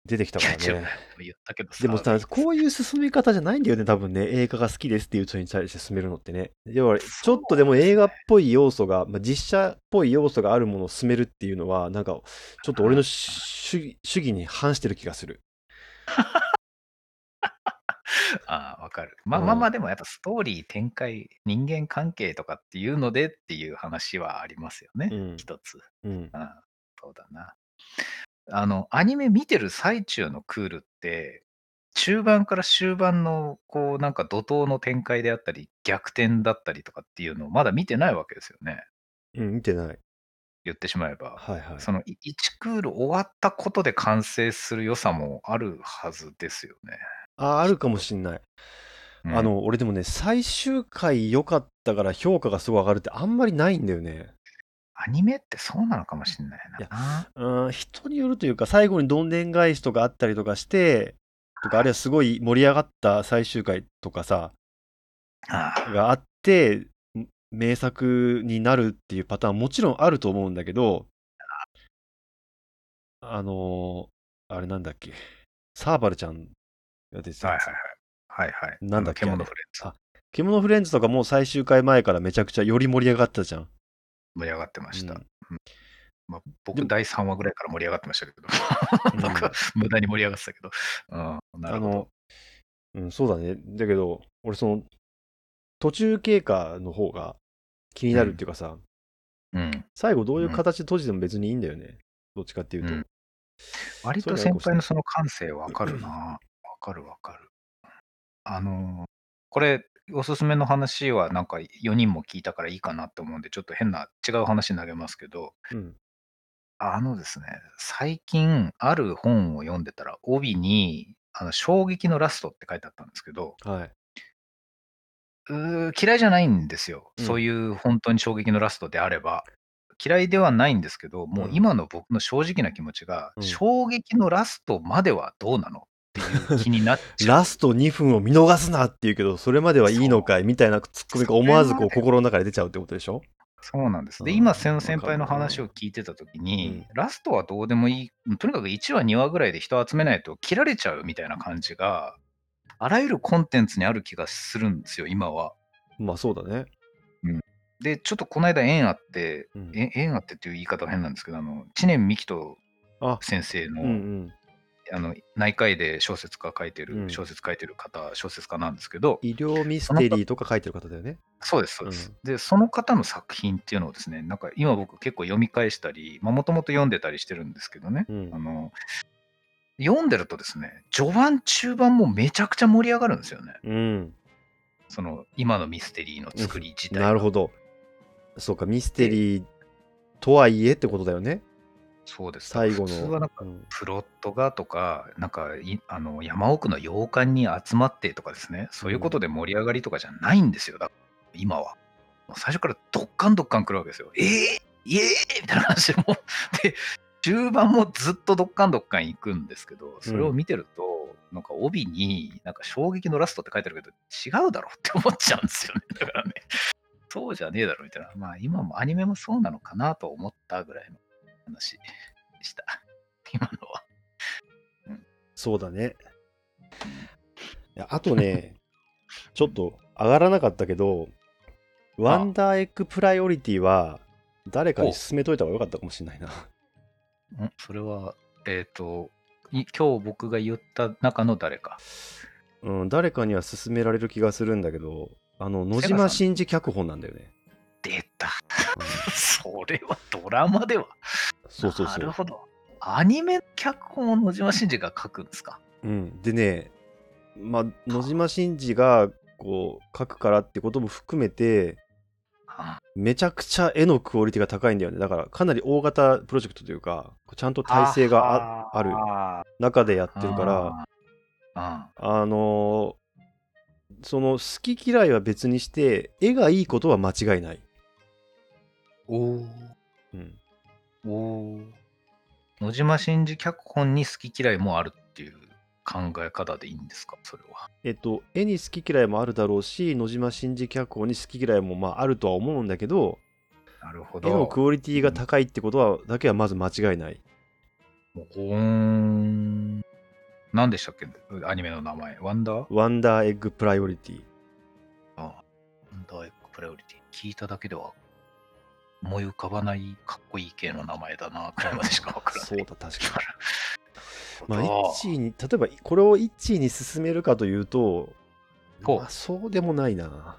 Speaker 1: 出てきたからね。*laughs*
Speaker 2: 言ったけどさ。
Speaker 1: でもさ、こういう進め方じゃないんだよね、多分ね。映画が好きですっていう人に対して進めるのってね。要は、ちょっとでも映画っぽい要素が、まあ、実写っぽい要素があるものを進めるっていうのは、なんか、ちょっと俺の *laughs* 主義に反してる気がする。*laughs*
Speaker 2: ああ、わかる。まあ
Speaker 1: うん
Speaker 2: まあまあ、でもやっぱストーリー展開、人間関係とかっていうのでっていう話はありますよね。
Speaker 1: うん
Speaker 2: 一つ。
Speaker 1: うん。
Speaker 2: うん、そうだな。あの、アニメ見てる最中のクールって、中盤から終盤の、こう、なんか怒涛の展開であったり、逆転だったりとかっていうのをまだ見てないわけですよね。
Speaker 1: うん、見てない。
Speaker 2: 言ってしまえば。
Speaker 1: はいはい。
Speaker 2: その1クール終わったことで完成する良さもあるはずですよね。
Speaker 1: あ、あるかもしんない。
Speaker 2: うん
Speaker 1: あの、俺でもね、最終回良かったから評価がすごい上がるってあんまりないんだよね。
Speaker 2: アニメってそうなのかもしれない
Speaker 1: いや
Speaker 2: な。
Speaker 1: うん、人によるというか、最後にどんでん返しとかあったりとかして、とか、あるいはすごい盛り上がった最終回とかさ、
Speaker 2: ああ
Speaker 1: があって、ん名作になるっていうパターンもちろんあると思うんだけど、あのーあれなんだっけ、サーバルちゃんが出てた
Speaker 2: はいはいはい。はいはい。
Speaker 1: なんだっけ
Speaker 2: 獣フレンズ
Speaker 1: あ獣フレンズとかもう最終回前からめちゃくちゃより盛り上がったじゃん。
Speaker 2: 盛り上がってました。
Speaker 1: うん
Speaker 2: まあ、
Speaker 1: で
Speaker 2: 僕、
Speaker 1: も
Speaker 2: 第3話ぐらいから盛り上がってましたけど、
Speaker 1: うん *laughs*
Speaker 2: 僕は無駄に盛り上がってたけど。うん、な
Speaker 1: あ
Speaker 2: るほど。
Speaker 1: の、うん、そうだね。だけど、俺その、途中経過の方が気になるっていうかさ、
Speaker 2: うん、
Speaker 1: 最後どういう形で閉じても別にいいんだよね。どっちかっていうと。
Speaker 2: うん割と先輩のその感性わかるな。わかるわかる。あの、これ、おすすめの話はなんか4人も聞いたからいいかなって思うんで、ちょっと変な違う話投げますけど、
Speaker 1: うん。
Speaker 2: あのですね、最近ある本を読んでたら、帯に、あの衝撃のラストって書いてあったんですけど、
Speaker 1: はい。
Speaker 2: うー嫌いじゃないんですよ。
Speaker 1: うん
Speaker 2: そういう本当に衝撃のラストであれば。嫌いではないんですけど、もう今の僕の正直な気持ちが、
Speaker 1: うん
Speaker 2: 衝撃のラストまではどうなのっていう気になっちゃう。
Speaker 1: ラスト2分を見逃すなって言うけど、それまではいいのかいみたいなツッコミが思わずこう心の中で出ちゃうってことでしょ？
Speaker 2: そうなんです。で、
Speaker 1: うん
Speaker 2: 今、先先輩の話を聞いてたときに、ラストはどうでもいい、とにかく1話、2話ぐらいで人を集めないと切られちゃうみたいな感じが、あらゆるコンテンツにある気がするんですよ、今は。
Speaker 1: まあそうだね。
Speaker 2: で、ちょっとこの間縁あって、
Speaker 1: うん
Speaker 2: え縁あってっていう言い方は変なんですけど、あの知念幹人
Speaker 1: あ、
Speaker 2: 先生の。あの内科医で小説家書いてる、
Speaker 1: うん
Speaker 2: 小説書いてる方、小説家なんですけど、
Speaker 1: 医療ミステリーとか書いてる方だよね。
Speaker 2: そうです、そうです。
Speaker 1: うん
Speaker 2: で、その方の作品っていうのをですね、なんか今僕結構読み返したり、もともと読んでたりしてるんですけどね、
Speaker 1: うん
Speaker 2: あの、読んでるとですね、序盤、中盤もめちゃくちゃ盛り上がるんですよね。
Speaker 1: うん。
Speaker 2: その今のミステリーの作り自体が。
Speaker 1: なるほど。そうか、ミステリーとはいえってことだよね。
Speaker 2: そうです。
Speaker 1: 最後の。
Speaker 2: 普通はなんか
Speaker 1: うん
Speaker 2: プロットがとか、なんかいあの山奥の洋館に集まってとかですね、そういうことで盛り上がりとかじゃないんですよ、だから今は。もう最初からドッカンドッカン来るわけですよ。えー、イエー？イみたいな感じでもう、で、中盤もずっとドッカンドッカン行くんですけど、それを見てると、なんか帯に、なんか衝撃のラストって書いてあるけど、違うだろって思っちゃうんですよね。だからね、そうじゃねえだろみたいな。まあ今もアニメもそうなのかなと思ったぐらいの話でした。今のは。
Speaker 1: そうだね。いやあとね、*laughs* ちょっと上がらなかったけど、ワンダーエッグプライオリティは誰かに勧めといた方がよかったかもしれないな。
Speaker 2: んそれは、えっ、とい、今日僕が言った中の誰か。
Speaker 1: うん、誰かには勧められる気がするんだけど、あの、野島真司脚本なんだよね。
Speaker 2: 出た。
Speaker 1: うん *laughs*
Speaker 2: それはドラマでは。
Speaker 1: そうそうそう。
Speaker 2: なるほど。アニメ脚本を野島真司が書くんですか？
Speaker 1: うん、でね、まあ、野島真司がこう書くからってことも含めて、
Speaker 2: あ
Speaker 1: めちゃくちゃ絵のクオリティが高いんだよね。だからかなり大型プロジェクトというか、ちゃんと体制があある
Speaker 2: あ
Speaker 1: 中でやってるから、
Speaker 2: ああ
Speaker 1: あのーその好き嫌いは別にして、絵がいいことは間違いない。
Speaker 2: おおー野島真司脚本に好き嫌いもあるっていう考え方でいいんですか？それは。
Speaker 1: えっと、絵に好き嫌いもあるだろうし、野島真司脚本に好き嫌いもまああるとは思うんだけど、
Speaker 2: なるほ
Speaker 1: 絵の
Speaker 2: ど。
Speaker 1: クオリティが高いってことはだけはまず間違いない。
Speaker 2: ほーん。何でしたっけ？アニメの名前。ワンダー？
Speaker 1: ワンダーエッグプライオリティ。
Speaker 2: あワンダーエッグプライオリティ。聞いただけでは思い浮かばないかっこいい系の名前だな、くらいまでしかわからない。*laughs*
Speaker 1: そうだ、確かに。*laughs* まあ、
Speaker 2: なるほど
Speaker 1: 1位に、例えばこれを1位に勧めるかというと、まあ、そうでもないな。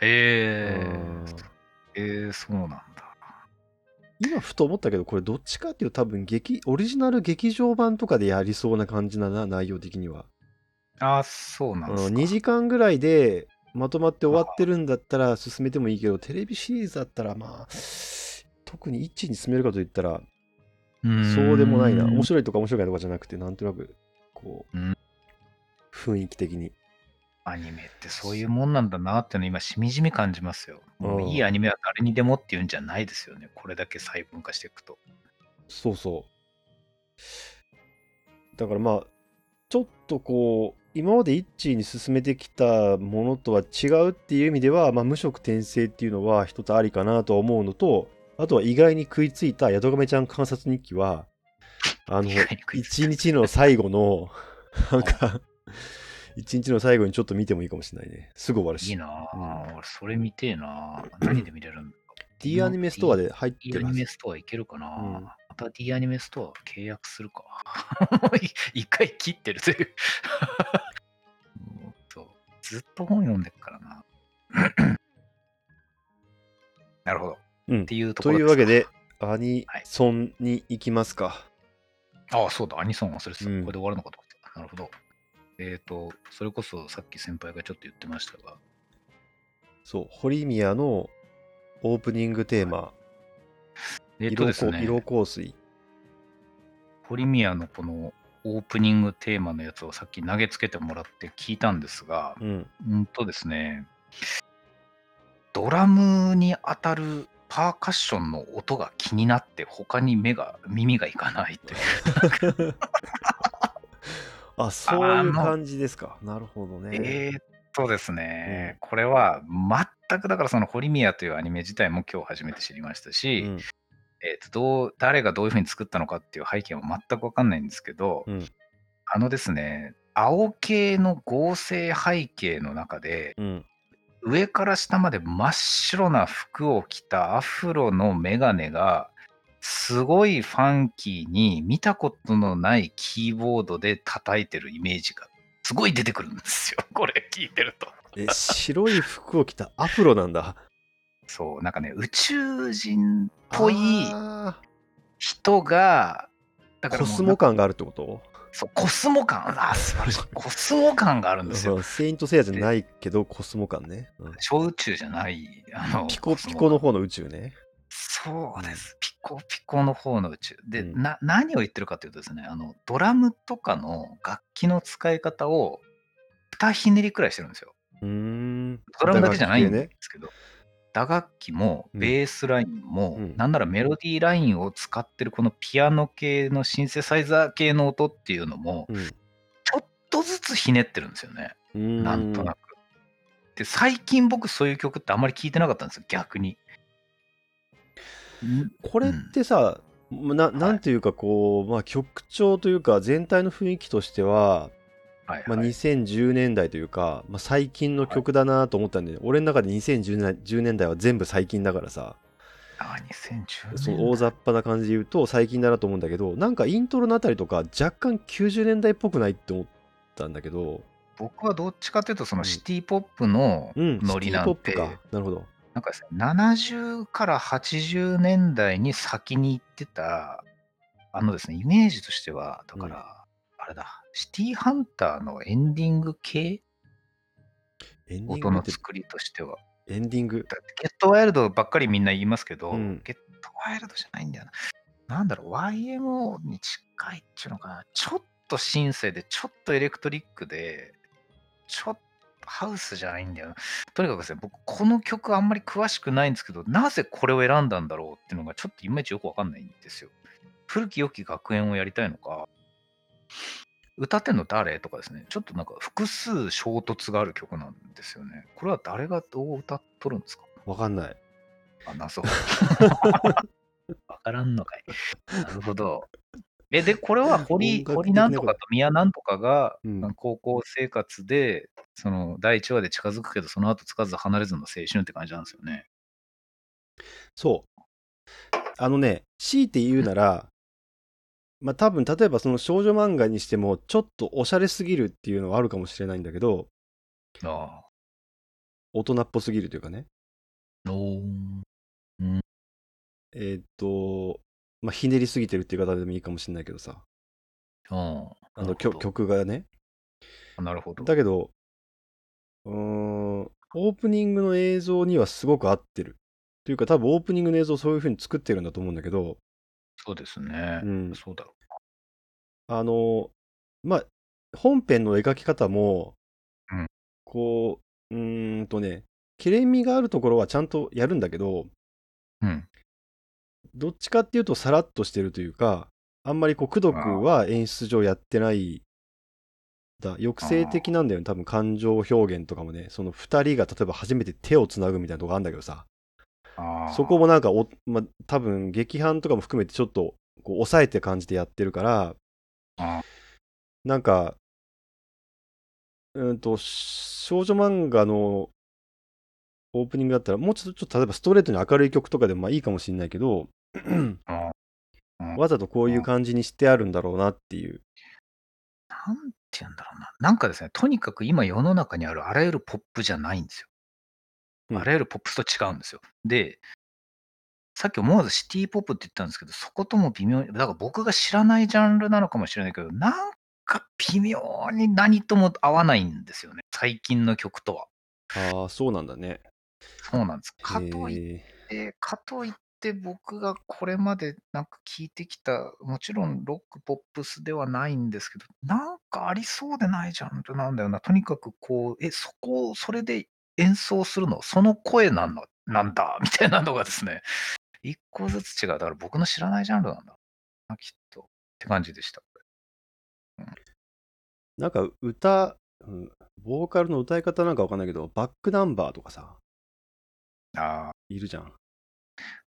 Speaker 2: へ
Speaker 1: うん
Speaker 2: え。えー、そうなんだ。
Speaker 1: 今ふと思ったけど、これどっちかっていうと多分劇、オリジナル劇場版とかでやりそうな感じだな、内容的には。
Speaker 2: あー、そうなんです
Speaker 1: うん
Speaker 2: か。
Speaker 1: 2時間ぐらいでまとまって終わってるんだったら進めてもいいけど、テレビシリーズだったらまあ、特に1位に進めるかといったら、そうでもないな。面
Speaker 2: い。
Speaker 1: 白いとか面白くないとかじゃなくて、なんとなく、こう、
Speaker 2: うん
Speaker 1: 雰囲気的に。
Speaker 2: アニメってそういうもんなんだなっての今しみじみ感じますよ。もういい
Speaker 1: うん
Speaker 2: アニメは誰にでもっていうんじゃないですよね。これだけ細分化していくと。
Speaker 1: そうそう。だからまあ、ちょっとこう、今まで一致に進めてきたものとは違うっていう意味では、まあ、無色転生っていうのは一つありかなとは思うのと、あとは意外に食いついた宿亀ちゃん観察日記は、あの、一日の最後の、*laughs* なんか、一日の最後にちょっと見てもいいかもしれないね。すぐ終わるし。
Speaker 2: いいなぁ、
Speaker 1: うん。
Speaker 2: 俺それ見てえなぁ何で見れるんだ
Speaker 1: D アニメストアで入って
Speaker 2: D ア
Speaker 1: るはず
Speaker 2: ニメストアいけるかな、
Speaker 1: うん
Speaker 2: また D アニメストア契約するか。*laughs* 一回切ってるという。*laughs* もっとずっと本読んでるからな。*coughs* なるほど。
Speaker 1: うん
Speaker 2: っていうとことろ
Speaker 1: いうわけ
Speaker 2: で
Speaker 1: アニソンに行きますか。
Speaker 2: か。ああ、そうだ、アニソン忘れてた。
Speaker 1: うん
Speaker 2: これで終わるのかと思ってた。なるほど。えっ、と、それこそさっき先輩がちょっと言ってましたが、
Speaker 1: そう、堀宮のオープニングテーマ、
Speaker 2: えっ、とですね、
Speaker 1: 色香水。
Speaker 2: 堀宮のこのオープニングテーマのやつをさっき投げつけてもらって聞いたんですが、
Speaker 1: うん。
Speaker 2: うんとですね、ドラムに当たるパーカッションの音が気になって、他に目が、耳がいかないという。*laughs*
Speaker 1: あ、そういう感じですか。なるほどね。
Speaker 2: えーっとですね、これは全くだからその堀宮というアニメ自体も今日初めて知りましたし、
Speaker 1: うん
Speaker 2: えーっとどう誰がどういうふうに作ったのかっていう背景も全く分かんないんですけど、
Speaker 1: うん
Speaker 2: あのですね、青系の合成背景の中で、
Speaker 1: うん。
Speaker 2: 上から下まで真っ白な服を着たアフロのメガネが、すごいファンキーに見たことのないキーボードで叩いてるイメージがすごい出てくるんですよ。これ聞いてると。
Speaker 1: え、白い服を着たアフロなんだ。
Speaker 2: そう、なんかね、宇宙人っぽい
Speaker 1: あ
Speaker 2: 人が、だからもう
Speaker 1: スモ感があるってこと？
Speaker 2: そう、コスモ感、あ、素晴らしい。*laughs* コスモ感があるんですよ。
Speaker 1: うんセイントセイヤじゃないけど、コスモ感ね。うん
Speaker 2: 小宇宙じゃない、あの、
Speaker 1: ピコピコの方の宇宙ね。
Speaker 2: そうです。ピコピコの方の宇宙。で、
Speaker 1: うん
Speaker 2: な、何を言ってるかというとですね、あの、ドラムとかの楽器の使い方を、二ひねりくらいしてるんですよ。
Speaker 1: うーん。
Speaker 2: ドラムだけじゃないんで。すけど、打楽器も、
Speaker 1: うん
Speaker 2: ベースラインも、
Speaker 1: うん
Speaker 2: なんならメロディーラインを使ってるこのピアノ系のシンセサイザー系の音っていうのも、
Speaker 1: うん
Speaker 2: ちょっとずつひねってるんですよね。
Speaker 1: ん。
Speaker 2: なんとなく。で、最近僕そういう曲ってあんまり聞いてなかったんですよ、逆に。ん
Speaker 1: これってさ、ななんていうかこう、まあ曲調というか全体の雰囲気としては、
Speaker 2: はい、
Speaker 1: まあ、
Speaker 2: はい。
Speaker 1: 2010年代というか、まあ、最近の曲だなと思ったんで、俺の中で2010年10年代は全部最近だからさ、
Speaker 2: あ、2010年。
Speaker 1: そう大雑把な感じで言うと最近だなと思うんだけど、なんかイントロのあたりとか若干90年代っぽくないって思ったんだけど、
Speaker 2: 僕はどっちかというと、その
Speaker 1: うん
Speaker 2: シティポップの
Speaker 1: うん、
Speaker 2: ノリなんて、
Speaker 1: シティポップか。なるほど。
Speaker 2: なんかですね、70から80年代に先に行ってた、あのですね、イメージとしては、だから、あれだ、シティハンターのエンディング系？
Speaker 1: エンディン
Speaker 2: 音
Speaker 1: グって
Speaker 2: の作りとしては。
Speaker 1: エンディング？
Speaker 2: だってゲットワイルドばっかりみんな言いますけど、
Speaker 1: うん
Speaker 2: ゲットワイルドじゃないんだよな。なんだろう、YMO に近いっていうのかな。ちょっとシンセで、ちょっとエレクトリックで、ちょっとハウスじゃないんだよな。とにかくですね、僕、この曲あんまり詳しくないんですけど、なぜこれを選んだんだろうっていうのがちょっといまいちよくわかんないんですよ。古き良き学園をやりたいのか、歌ってんの誰？とかですね、ちょっとなんか複数衝突がある曲なんですよね。これは誰がどう歌っとるんですか？
Speaker 1: わかんない。
Speaker 2: あ、謎。わからんのかい。なるほど。え、で、これは堀、堀なんとかと宮なんとかが、
Speaker 1: うん
Speaker 2: 高校生活で、その第1話で近づくけど、その後つかず離れずの青春って感じなんですよね。
Speaker 1: そう。あのね、強いて言うなら、まあ多分例えばその少女漫画にしてもちょっとおしゃれすぎるっていうのはあるかもしれないんだけど、
Speaker 2: ああ。
Speaker 1: 大人っぽすぎるというかね。
Speaker 2: おー
Speaker 1: えーっと、まあひねりすぎてるっていう方でもいいかもしれないけどさ、
Speaker 2: あ
Speaker 1: あの曲曲がね。
Speaker 2: あ。なるほど。
Speaker 1: だけど、うーん、オープニングの映像にはすごく合ってる。というか多分オープニングの映像をそういう風に作ってるんだと思うんだけど、
Speaker 2: そうですね。
Speaker 1: うん
Speaker 2: そうだろ
Speaker 1: あの、まあ、本編の描き方も、
Speaker 2: うん
Speaker 1: こう、うーんとね、けれみがあるところはちゃんとやるんだけど、
Speaker 2: うん。
Speaker 1: どっちかっていうとさらっとしてるというか、あんまりこう、くどくは演出上やってない。だ抑制的なんだよね、多分感情表現とかもね、その2人が例えば初めて手をつなぐみたいなとこあるんだけどさ、そこもなんかお、ま、多分劇伴とかも含めてちょっとこう抑えて感じでやってるから、
Speaker 2: あ
Speaker 1: なんか、うんと、少女漫画のオープニングだったら、もうちょっと、ちょっと例えばストレートに明るい曲とかでもまあいいかもしれないけど、
Speaker 2: あ
Speaker 1: わざとこういう感じにしてあるんだろうなっていう。
Speaker 2: なんて言うんだろうな。なんかですね、とにかく今世の中にあるあらゆるポップじゃないんですよ。
Speaker 1: うん
Speaker 2: あらゆるポップスと違うんですよ。で、さっき思わずシティポップって言ったんですけど、そことも微妙に、だから僕が知らないジャンルなのかもしれないけど、なんか微妙に何とも合わないんですよね。最近の曲とは。
Speaker 1: ああ、そうなんだね。
Speaker 2: そうなんです。かといって、かといって僕がこれまでなんか聞いてきた、もちろんロック、ポップスではないんですけど、なんかありそうでないジャンルなんだよな。とにかくこう、え、そこを、それで演奏するの、その声なんだ、なんだ、*laughs* みたいなのがですね、一個ずつ違う。だから僕の知らないジャンルなんだな、きっと。って感じでした。
Speaker 1: なんか歌、うんボーカルの歌い方なんかわかんないけど、バックナンバーとかさ、
Speaker 2: あー
Speaker 1: いるじゃん。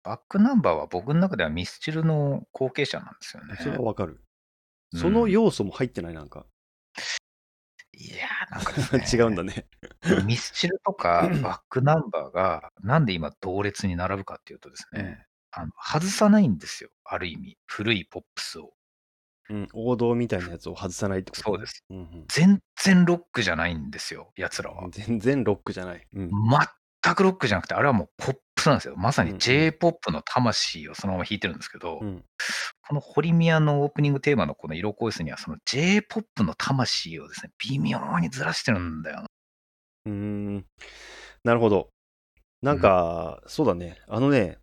Speaker 2: バックナンバーは僕の中ではミスチルの後継者なんですよね。
Speaker 1: それはわかる。
Speaker 2: うん
Speaker 1: その要素も入ってない、なんか。
Speaker 2: いやー、なんかですね *laughs*
Speaker 1: 違うんだね。
Speaker 2: ミスチルとかバックナンバーがなんで今同列に並ぶかっていうとですね、
Speaker 1: うん
Speaker 2: あの外さないんですよ。ある意味。古いポップスを。
Speaker 1: うん、王道みたいなやつを外さないってこと、
Speaker 2: そうです。
Speaker 1: うんうん
Speaker 2: 全然ロックじゃないんですよ。奴らは。
Speaker 1: 全然ロックじゃない。うん。
Speaker 2: 全くロックじゃなくて、あれはもうポップスなんですよ。まさに
Speaker 1: うんうん
Speaker 2: J-POP の魂をそのまま弾いてるんですけど、
Speaker 1: うん
Speaker 2: このホリミアのオープニングテーマのこの色恋スには、その J-POP の魂をですね、微妙にずらしてるんだよな。
Speaker 1: うーん。なるほど。なんか、そうだね。あのね、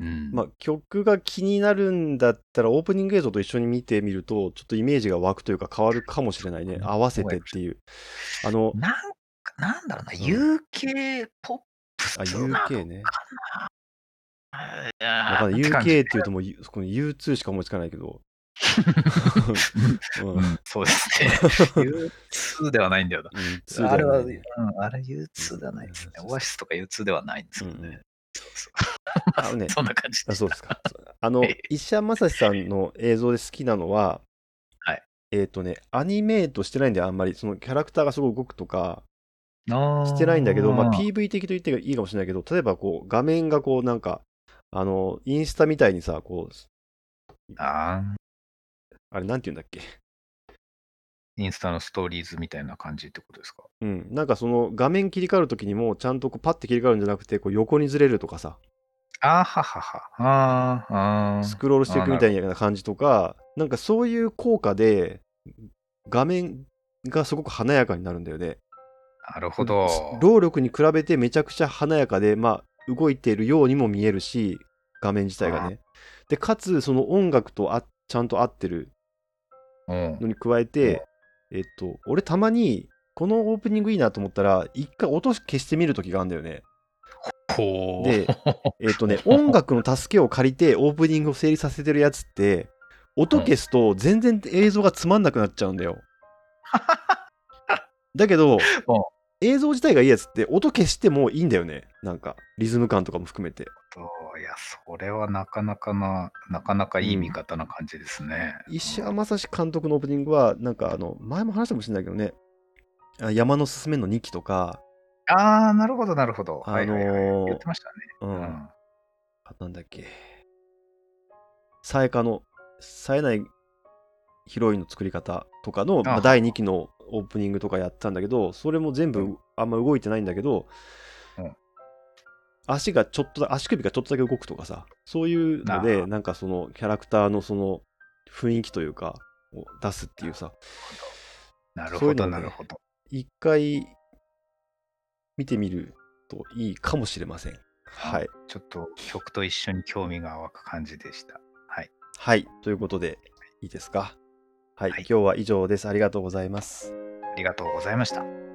Speaker 2: うん。
Speaker 1: まあ、曲が気になるんだったら、オープニング映像と一緒に見てみると、ちょっとイメージが湧くというか変わるかもしれないね。
Speaker 2: うん
Speaker 1: 合わせてっていう。あの、
Speaker 2: なんか、なんだろうな、
Speaker 1: ん
Speaker 2: UK ポッ
Speaker 1: あ、
Speaker 2: な
Speaker 1: UK ね。わ UK っていうともう、こに U2 しか思いつかないけど。*laughs* うん。
Speaker 2: う
Speaker 1: うん
Speaker 2: ん、そうですね。*laughs* U2 ではないんだよな。
Speaker 1: U2
Speaker 2: あれは。うん、あれ U2 ではないですね。オアシスとか U2 ではないんですけど
Speaker 1: うんうん
Speaker 2: ね。そうそ
Speaker 1: あのね
Speaker 2: う。*laughs* そんな感じで
Speaker 1: あ、そうですか。あの
Speaker 2: ええ、
Speaker 1: 石山正史さんの映像で好きなのは、
Speaker 2: はい
Speaker 1: えっ、とね、アニメートしてないんで、あんまり、そのキャラクターがすごい動くとか、してないんだけど、まあ、PV 的と言っていいかもしれないけど、例えばこう、画面がこう、なんか、あの、インスタみたいにさ、こう、
Speaker 2: あ
Speaker 1: あれ、なんて言うんだっけ？
Speaker 2: ーインスタのストーリーズみたいな感じってことですか？
Speaker 1: うん。なんかその、画面切り替わるときにも、ちゃんとこうパッて切り替わるんじゃなくて、こう、横にずれるとかさ、
Speaker 2: あーははは。あーあー。
Speaker 1: スクロールしていくみたいな感じとか、なんかそういう効果で、画面がすごく華やかになるんだよね。
Speaker 2: なるほど。
Speaker 1: 労力に比べてめちゃくちゃ華やかで、まあ、動いているようにも見えるし、画面自体がね。で、かつ、その音楽とあちゃんと合ってる
Speaker 2: うん
Speaker 1: のに加えて、えっと、俺たまに、このオープニングいいなと思ったら、一回音消してみるときがあるんだよね。でえっとね、*laughs* 音楽の助けを借りてオープニングを成立させてるやつって、音消すと全然映像がつまんなくなっちゃうんだよ。だけど、映像自体がいいやつって音消してもいいんだよね。なんか、リズム感とかも含めて。
Speaker 2: いや、それはなかなかな、なかなかいい見方な感じですね。
Speaker 1: 石山正史監督のオープニングは、なんかあの、前も話したかもしれないけどね、あ山のすすめの2期とか、
Speaker 2: ああ、なるほど、なるほど。
Speaker 1: あのー
Speaker 2: はいはいはい。言ってましたね。
Speaker 1: うん、
Speaker 2: うん。
Speaker 1: あなんだっけ、さえかの、冴えないヒロインの作り方とかの、まあ、
Speaker 2: あ
Speaker 1: 第2期のオープニングとかやったんだけど、それも全部
Speaker 2: うん
Speaker 1: あんま動いてないんだけど、
Speaker 2: うん
Speaker 1: 足がちょっとだ、足首がちょっとだけ動くとかさ、そういうの
Speaker 2: あ
Speaker 1: で、
Speaker 2: ー
Speaker 1: なんかそのキャラクターのその雰囲気というか、を出すっていうさ、
Speaker 2: なるほど、なるほど。
Speaker 1: 一回見てみるといいかもしれません。はい。
Speaker 2: ちょっと曲と一緒に興味が湧く感じでした。はい。
Speaker 1: はい。ということで、いいですか？はい。
Speaker 2: はい
Speaker 1: 今日は以上です。ありがとうございます。
Speaker 2: ありがとうございました。